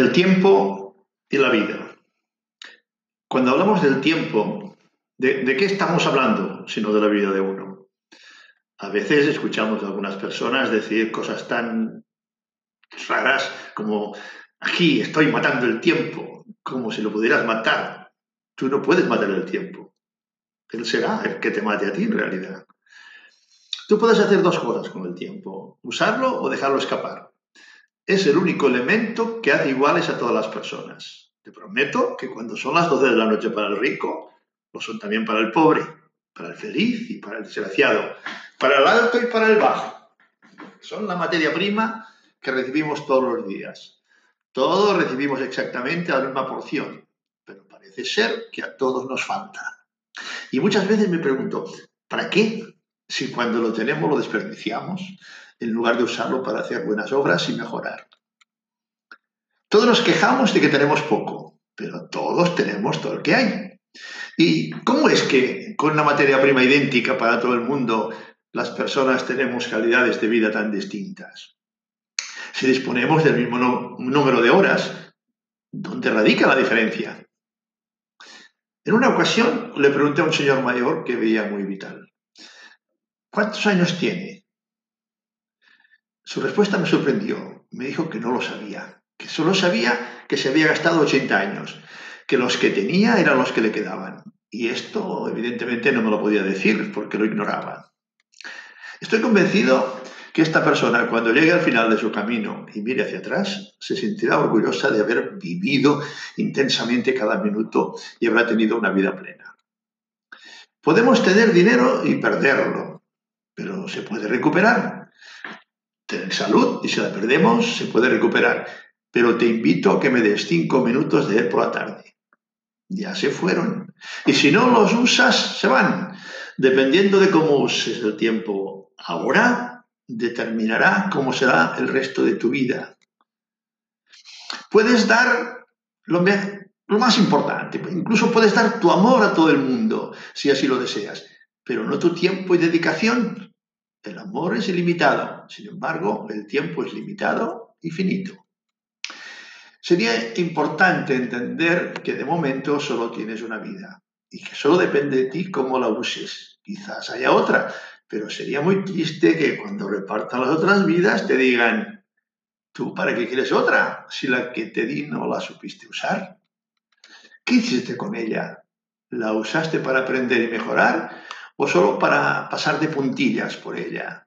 El tiempo y la vida. Cuando hablamos del tiempo, ¿de, qué estamos hablando sino de la vida de uno? A veces escuchamos a algunas personas decir cosas tan raras como aquí estoy matando el tiempo, como si lo pudieras matar. Tú no puedes matar el tiempo. Él será el que te mate a ti en realidad. Tú puedes hacer dos cosas con el tiempo, usarlo o dejarlo escapar. Es el único elemento que hace iguales a todas las personas. Te prometo que cuando son las 12 de la noche para el rico, lo son también para el pobre, para el feliz y para el desgraciado, para el alto y para el bajo. Son la materia prima que recibimos todos los días. Todos recibimos exactamente la misma porción, pero parece ser que a todos nos falta. Y muchas veces me pregunto, ¿para qué? si cuando lo tenemos lo desperdiciamos en lugar de usarlo para hacer buenas obras y mejorar. Todos nos quejamos de que tenemos poco, pero todos tenemos todo lo que hay. ¿Y cómo es que con una materia prima idéntica para todo el mundo las personas tenemos calidades de vida tan distintas? Si disponemos del mismo número de horas, ¿dónde radica la diferencia? En una ocasión le pregunté a un señor mayor que veía muy vital. ¿Cuántos años tiene? Su respuesta me sorprendió. Me dijo que no lo sabía, que solo sabía que se había gastado 80 años, que los que tenía eran los que le quedaban. Y esto evidentemente no me lo podía decir porque lo ignoraba. Estoy convencido que esta persona cuando llegue al final de su camino y mire hacia atrás, se sentirá orgullosa de haber vivido intensamente cada minuto y habrá tenido una vida plena. Podemos tener dinero y perderlo, pero se puede recuperar. Tener salud y si la perdemos, se puede recuperar. Pero te invito a que me des cinco minutos de él por la tarde. Ya se fueron. Y si no los usas, se van. Dependiendo de cómo uses el tiempo ahora, determinará cómo será el resto de tu vida. Puedes dar lo, lo más importante, incluso puedes dar tu amor a todo el mundo, si así lo deseas, pero no tu tiempo y dedicación el amor es ilimitado, sin embargo, el tiempo es limitado y finito. Sería importante entender que de momento solo tienes una vida y que solo depende de ti cómo la uses. Quizás haya otra, pero sería muy triste que cuando repartan las otras vidas te digan, ¿tú para qué quieres otra si la que te di no la supiste usar? ¿Qué hiciste con ella? ¿La usaste para aprender y mejorar o solo para pasar de puntillas por ella.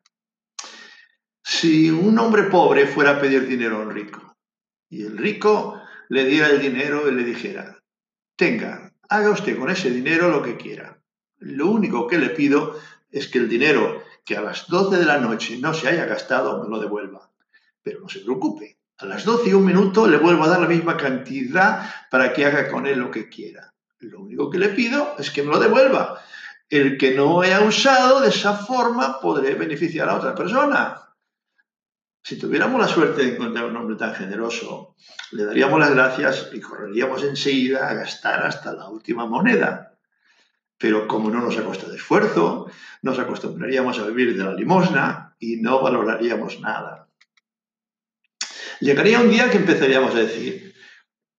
Si un hombre pobre fuera a pedir dinero a un rico y el rico le diera el dinero y le dijera, tenga, haga usted con ese dinero lo que quiera. Lo único que le pido es que el dinero que a las 12 de la noche no se haya gastado me lo devuelva. Pero no se preocupe, a las 12 y un minuto le vuelvo a dar la misma cantidad para que haga con él lo que quiera. Lo único que le pido es que me lo devuelva el que no haya usado de esa forma podré beneficiar a otra persona. Si tuviéramos la suerte de encontrar un hombre tan generoso, le daríamos las gracias y correríamos enseguida a gastar hasta la última moneda. Pero como no nos ha costado esfuerzo, nos acostumbraríamos a vivir de la limosna y no valoraríamos nada. Llegaría un día que empezaríamos a decir,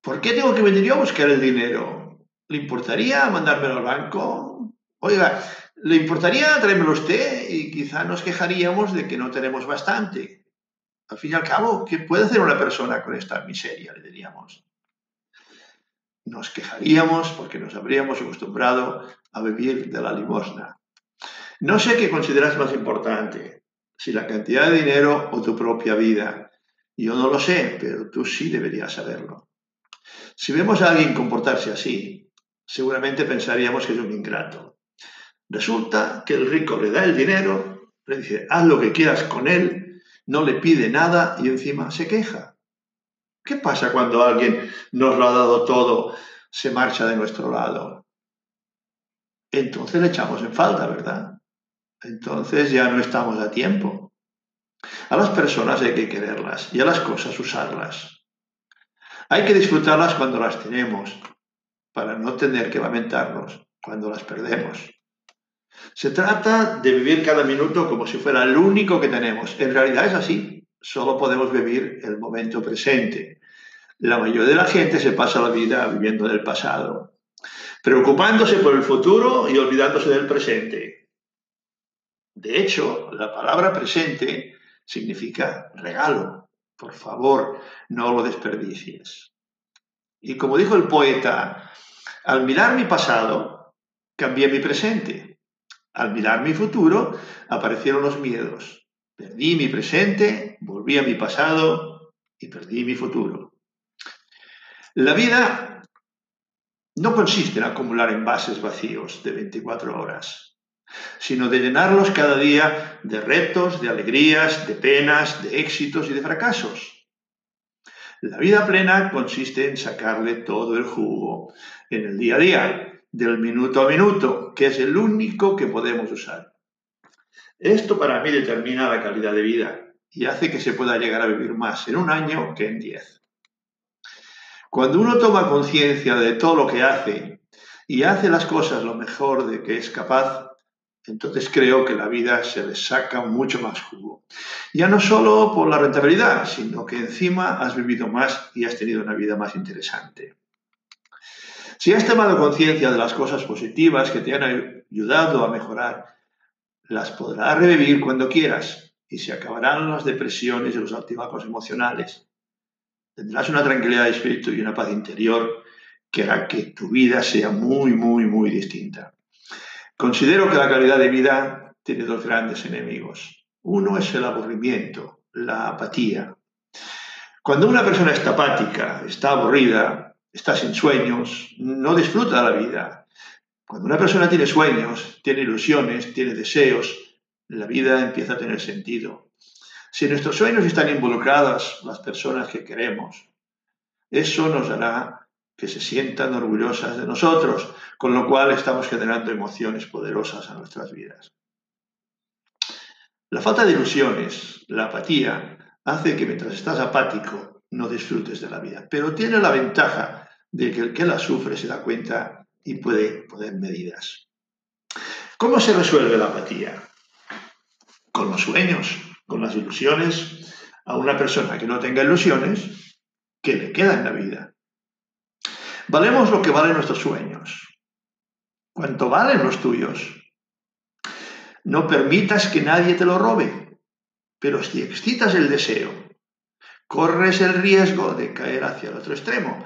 ¿por qué tengo que venir yo a buscar el dinero? ¿Le importaría mandármelo al banco? Oiga, ¿le importaría traérmelo usted? Y quizá nos quejaríamos de que no tenemos bastante. Al fin y al cabo, ¿qué puede hacer una persona con esta miseria? Le diríamos. Nos quejaríamos porque nos habríamos acostumbrado a vivir de la limosna. No sé qué consideras más importante, si la cantidad de dinero o tu propia vida. Yo no lo sé, pero tú sí deberías saberlo. Si vemos a alguien comportarse así, seguramente pensaríamos que es un ingrato. Resulta que el rico le da el dinero, le dice, haz lo que quieras con él, no le pide nada y encima se queja. ¿Qué pasa cuando alguien nos lo ha dado todo, se marcha de nuestro lado? Entonces le echamos en falta, ¿verdad? Entonces ya no estamos a tiempo. A las personas hay que quererlas y a las cosas usarlas. Hay que disfrutarlas cuando las tenemos, para no tener que lamentarnos cuando las perdemos. Se trata de vivir cada minuto como si fuera el único que tenemos. En realidad es así. Solo podemos vivir el momento presente. La mayoría de la gente se pasa la vida viviendo del pasado, preocupándose por el futuro y olvidándose del presente. De hecho, la palabra presente significa regalo. Por favor, no lo desperdicies. Y como dijo el poeta, al mirar mi pasado, cambié mi presente. Al mirar mi futuro, aparecieron los miedos. Perdí mi presente, volví a mi pasado y perdí mi futuro. La vida no consiste en acumular envases vacíos de 24 horas, sino de llenarlos cada día de retos, de alegrías, de penas, de éxitos y de fracasos. La vida plena consiste en sacarle todo el jugo en el día a día, del minuto a minuto, que es el único que podemos usar. Esto para mí determina la calidad de vida y hace que se pueda llegar a vivir más en un año que en diez. Cuando uno toma conciencia de todo lo que hace y hace las cosas lo mejor de que es capaz, entonces creo que la vida se le saca mucho más jugo. Ya no solo por la rentabilidad, sino que encima has vivido más y has tenido una vida más interesante. Si has tomado conciencia de las cosas positivas que te han ayudado a mejorar, las podrás revivir cuando quieras y se acabarán las depresiones y los altibajos emocionales. Tendrás una tranquilidad de espíritu y una paz interior que hará que tu vida sea muy, muy, muy distinta. Considero que la calidad de vida tiene dos grandes enemigos. Uno es el aburrimiento, la apatía. Cuando una persona está apática, está aburrida, está sin sueños, no disfruta de la vida. Cuando una persona tiene sueños, tiene ilusiones, tiene deseos, la vida empieza a tener sentido. Si en nuestros sueños están involucradas las personas que queremos, eso nos hará que se sientan orgullosas de nosotros, con lo cual estamos generando emociones poderosas a nuestras vidas. La falta de ilusiones, la apatía, hace que mientras estás apático no disfrutes de la vida, pero tiene la ventaja de que el que la sufre se da cuenta y puede poner medidas. ¿Cómo se resuelve la apatía? Con los sueños, con las ilusiones. A una persona que no tenga ilusiones, ¿qué le queda en la vida? Valemos lo que valen nuestros sueños. ¿Cuánto valen los tuyos? No permitas que nadie te lo robe, pero si excitas el deseo, corres el riesgo de caer hacia el otro extremo,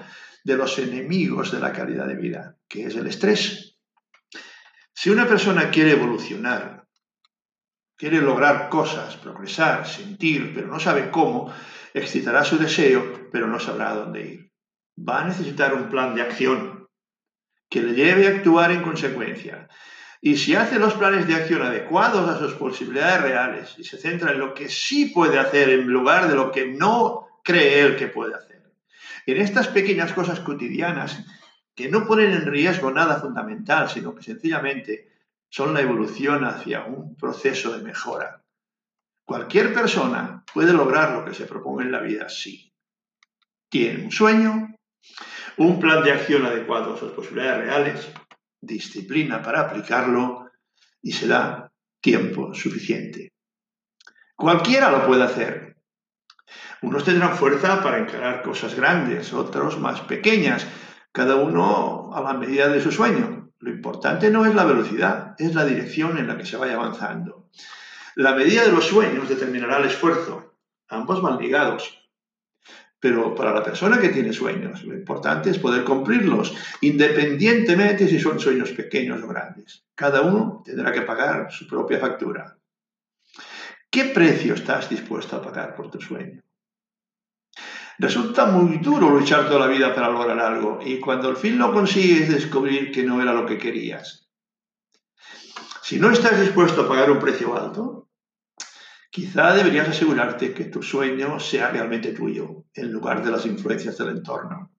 de los enemigos de la calidad de vida, que es el estrés. Si una persona quiere evolucionar, quiere lograr cosas, progresar, sentir, pero no sabe cómo, excitará su deseo, pero no sabrá a dónde ir. Va a necesitar un plan de acción que le lleve a actuar en consecuencia. Y si hace los planes de acción adecuados a sus posibilidades reales y se centra en lo que sí puede hacer en lugar de lo que no cree él que puede hacer, en estas pequeñas cosas cotidianas que no ponen en riesgo nada fundamental, sino que sencillamente son la evolución hacia un proceso de mejora. Cualquier persona puede lograr lo que se propone en la vida si tiene un sueño, un plan de acción adecuado a sus posibilidades reales, disciplina para aplicarlo y se da tiempo suficiente. Cualquiera lo puede hacer, unos tendrán fuerza para encarar cosas grandes, otros más pequeñas, cada uno a la medida de su sueño. Lo importante no es la velocidad, es la dirección en la que se vaya avanzando. La medida de los sueños determinará el esfuerzo. Ambos van ligados. Pero para la persona que tiene sueños, lo importante es poder cumplirlos, independientemente si son sueños pequeños o grandes. Cada uno tendrá que pagar su propia factura. ¿Qué precio estás dispuesto a pagar por tu sueño? Resulta muy duro luchar toda la vida para lograr algo y cuando al fin lo consigues descubrir que no era lo que querías. Si no estás dispuesto a pagar un precio alto, quizá deberías asegurarte que tu sueño sea realmente tuyo en lugar de las influencias del entorno.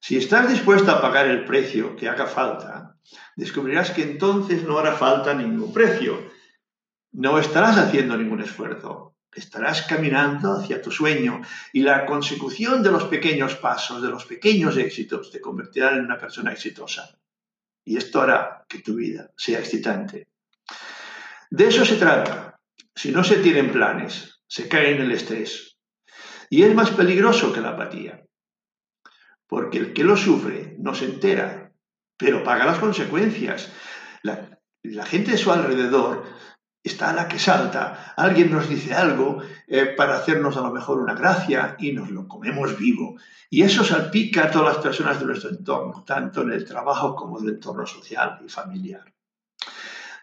Si estás dispuesto a pagar el precio que haga falta, descubrirás que entonces no hará falta ningún precio. No estarás haciendo ningún esfuerzo estarás caminando hacia tu sueño y la consecución de los pequeños pasos, de los pequeños éxitos, te convertirán en una persona exitosa. Y esto hará que tu vida sea excitante. De eso se trata. Si no se tienen planes, se cae en el estrés. Y es más peligroso que la apatía, porque el que lo sufre no se entera, pero paga las consecuencias. La, la gente de su alrededor está la que salta. Alguien nos dice algo eh, para hacernos a lo mejor una gracia y nos lo comemos vivo. Y eso salpica a todas las personas de nuestro entorno, tanto en el trabajo como en el entorno social y familiar.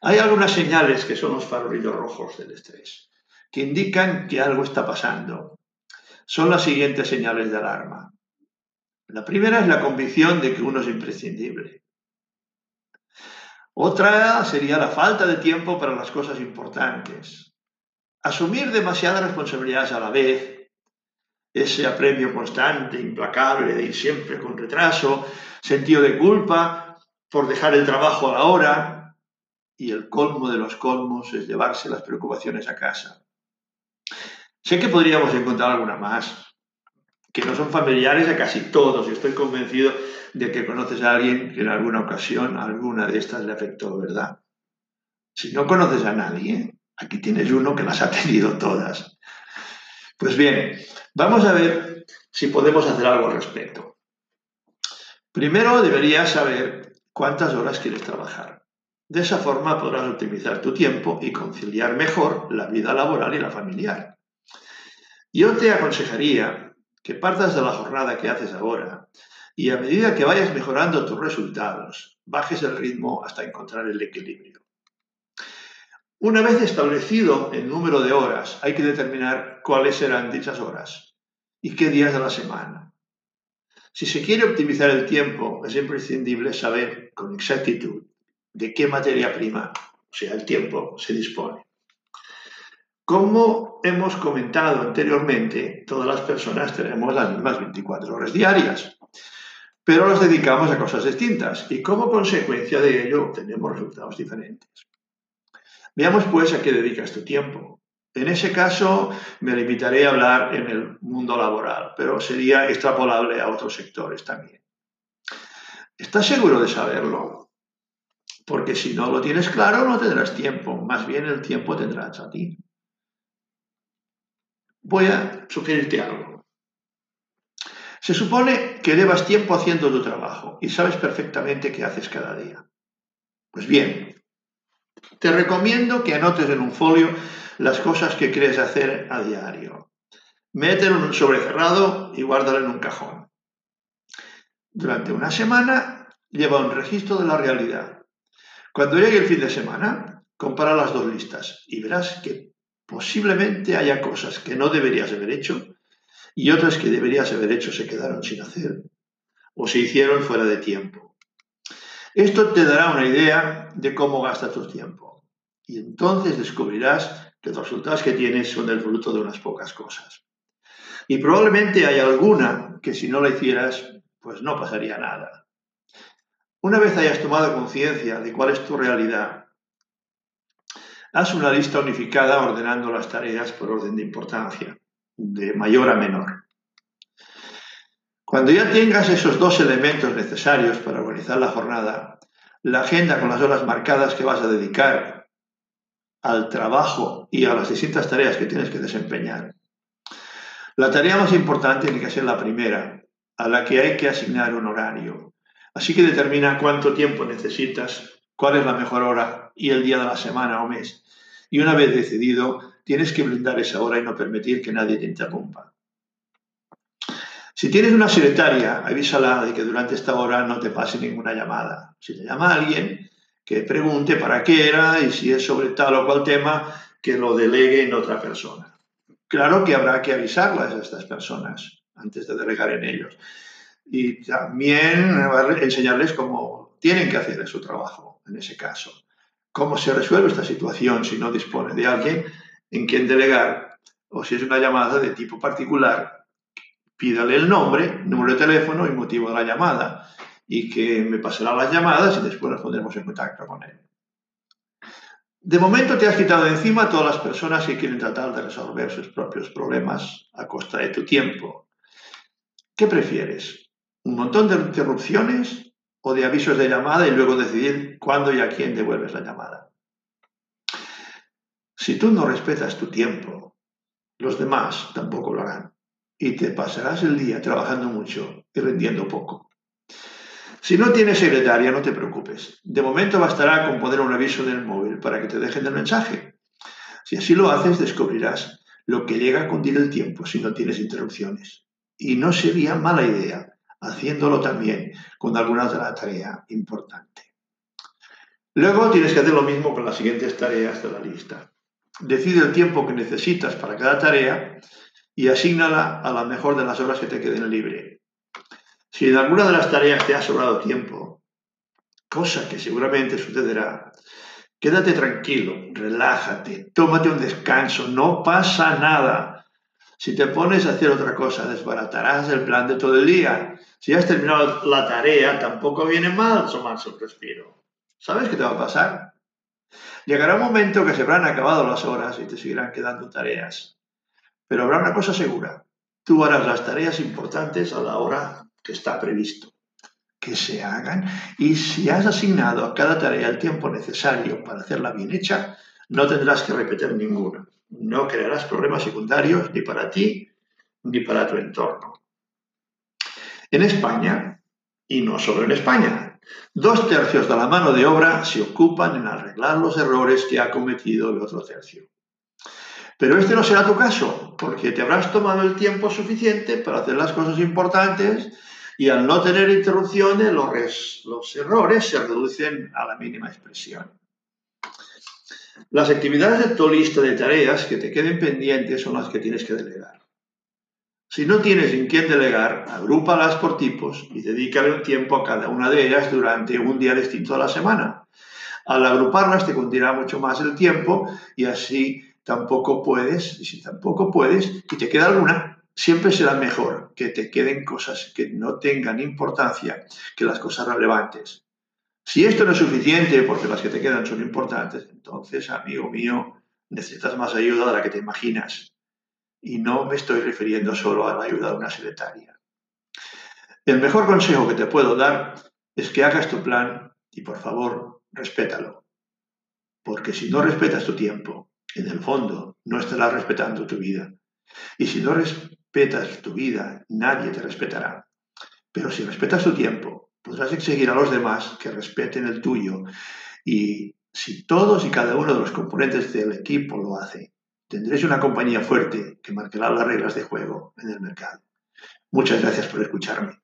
Hay algunas señales que son los farolillos rojos del estrés, que indican que algo está pasando. Son las siguientes señales de alarma. La primera es la convicción de que uno es imprescindible. Otra sería la falta de tiempo para las cosas importantes. Asumir demasiadas responsabilidades a la vez, ese apremio constante, implacable de ir siempre con retraso, sentido de culpa por dejar el trabajo a la hora y el colmo de los colmos es llevarse las preocupaciones a casa. Sé que podríamos encontrar alguna más, que no son familiares a casi todos, y estoy convencido de que conoces a alguien que en alguna ocasión alguna de estas le afectó, ¿verdad? Si no conoces a nadie, aquí tienes uno que las ha tenido todas. Pues bien, vamos a ver si podemos hacer algo al respecto. Primero deberías saber cuántas horas quieres trabajar. De esa forma podrás optimizar tu tiempo y conciliar mejor la vida laboral y la familiar. Yo te aconsejaría que partas de la jornada que haces ahora y a medida que vayas mejorando tus resultados, bajes el ritmo hasta encontrar el equilibrio. Una vez establecido el número de horas, hay que determinar cuáles serán dichas horas y qué días de la semana. Si se quiere optimizar el tiempo, es imprescindible saber con exactitud de qué materia prima, o sea, el tiempo, se dispone. Como hemos comentado anteriormente, todas las personas tenemos las mismas 24 horas diarias, pero las dedicamos a cosas distintas y como consecuencia de ello obtenemos resultados diferentes. Veamos pues a qué dedicas tu tiempo. En ese caso me limitaré a hablar en el mundo laboral, pero sería extrapolable a otros sectores también. ¿Estás seguro de saberlo? Porque si no lo tienes claro no tendrás tiempo, más bien el tiempo tendrás a ti voy a sugerirte algo. Se supone que llevas tiempo haciendo tu trabajo y sabes perfectamente qué haces cada día. Pues bien, te recomiendo que anotes en un folio las cosas que quieres hacer a diario. Mételo en un sobre cerrado y guárdalo en un cajón. Durante una semana lleva un registro de la realidad. Cuando llegue el fin de semana, compara las dos listas y verás que Posiblemente haya cosas que no deberías haber hecho y otras que deberías haber hecho se quedaron sin hacer o se hicieron fuera de tiempo. Esto te dará una idea de cómo gastas tu tiempo y entonces descubrirás que los resultados que tienes son el fruto de unas pocas cosas. Y probablemente hay alguna que si no la hicieras, pues no pasaría nada. Una vez hayas tomado conciencia de cuál es tu realidad Haz una lista unificada ordenando las tareas por orden de importancia, de mayor a menor. Cuando ya tengas esos dos elementos necesarios para organizar la jornada, la agenda con las horas marcadas que vas a dedicar al trabajo y a las distintas tareas que tienes que desempeñar. La tarea más importante tiene que ser la primera, a la que hay que asignar un horario. Así que determina cuánto tiempo necesitas, cuál es la mejor hora y el día de la semana o mes y una vez decidido, tienes que blindar esa hora y no permitir que nadie te interrumpa. Si tienes una secretaria, avísala de que durante esta hora no te pase ninguna llamada. Si te llama alguien, que pregunte para qué era y si es sobre tal o cual tema, que lo delegue en otra persona. Claro que habrá que avisarlas a estas personas antes de delegar en ellos. Y también enseñarles cómo tienen que hacer su trabajo en ese caso. ¿Cómo se resuelve esta situación si no dispone de alguien en quien delegar? O si es una llamada de tipo particular, pídale el nombre, número de teléfono y motivo de la llamada y que me pasará las llamadas y después nos en contacto con él. De momento te has quitado encima a todas las personas que quieren tratar de resolver sus propios problemas a costa de tu tiempo. ¿Qué prefieres? ¿Un montón de interrupciones o de avisos de llamada y luego decidir cuándo y a quién devuelves la llamada. Si tú no respetas tu tiempo, los demás tampoco lo harán. y te pasarás el día trabajando mucho y rendiendo poco. Si no tienes secretaria, no te preocupes. De momento bastará con poner un aviso en el móvil para que te dejen el mensaje. Si así lo haces, descubrirás lo que llega a cundir el tiempo si no tienes interrupciones. Y no sería mala idea haciéndolo también con alguna otra tarea importante. Luego tienes que hacer lo mismo con las siguientes tareas de la lista. Decide el tiempo que necesitas para cada tarea y asígnala a la mejor de las horas que te queden libre. Si en alguna de las tareas te ha sobrado tiempo, cosa que seguramente sucederá, quédate tranquilo, relájate, tómate un descanso, no pasa nada. Si te pones a hacer otra cosa, desbaratarás el plan de todo el día. Si has terminado la tarea, tampoco viene mal tomarse un respiro. ¿Sabes qué te va a pasar? Llegará un momento que se habrán acabado las horas y te seguirán quedando tareas. Pero habrá una cosa segura. Tú harás las tareas importantes a la hora que está previsto que se hagan y si has asignado a cada tarea el tiempo necesario para hacerla bien hecha, no tendrás que repetir ninguna. No crearás problemas secundarios ni para ti ni para tu entorno. En España, y no solo en España, dos tercios de la mano de obra se ocupan en arreglar los errores que ha cometido el otro tercio. Pero este no será tu caso, porque te habrás tomado el tiempo suficiente para hacer las cosas importantes y al no tener interrupciones los, errores se reducen a la mínima expresión. Las actividades de tu lista de tareas que te queden pendientes son las que tienes que delegar. Si no tienes en quién delegar, agrúpalas por tipos y dedícale un tiempo a cada una de ellas durante un día distinto a la semana. Al agruparlas te contará mucho más el tiempo y así tampoco puedes, y si tampoco puedes, y te queda alguna, siempre será mejor que te queden cosas que no tengan importancia que las cosas relevantes. Si esto no es suficiente porque las que te quedan son importantes, entonces, amigo mío, necesitas más ayuda de la que te imaginas. Y no me estoy refiriendo solo a la ayuda de una secretaria. El mejor consejo que te puedo dar es que hagas tu plan y por favor, respétalo. Porque si no respetas tu tiempo, en el fondo no estarás respetando tu vida. Y si no respetas tu vida, nadie te respetará. Pero si respetas tu tiempo, podrás exigir a los demás que respeten el tuyo. Y si todos y cada uno de los componentes del equipo lo hace, tendréis una compañía fuerte que marcará las reglas de juego en el mercado. Muchas gracias por escucharme.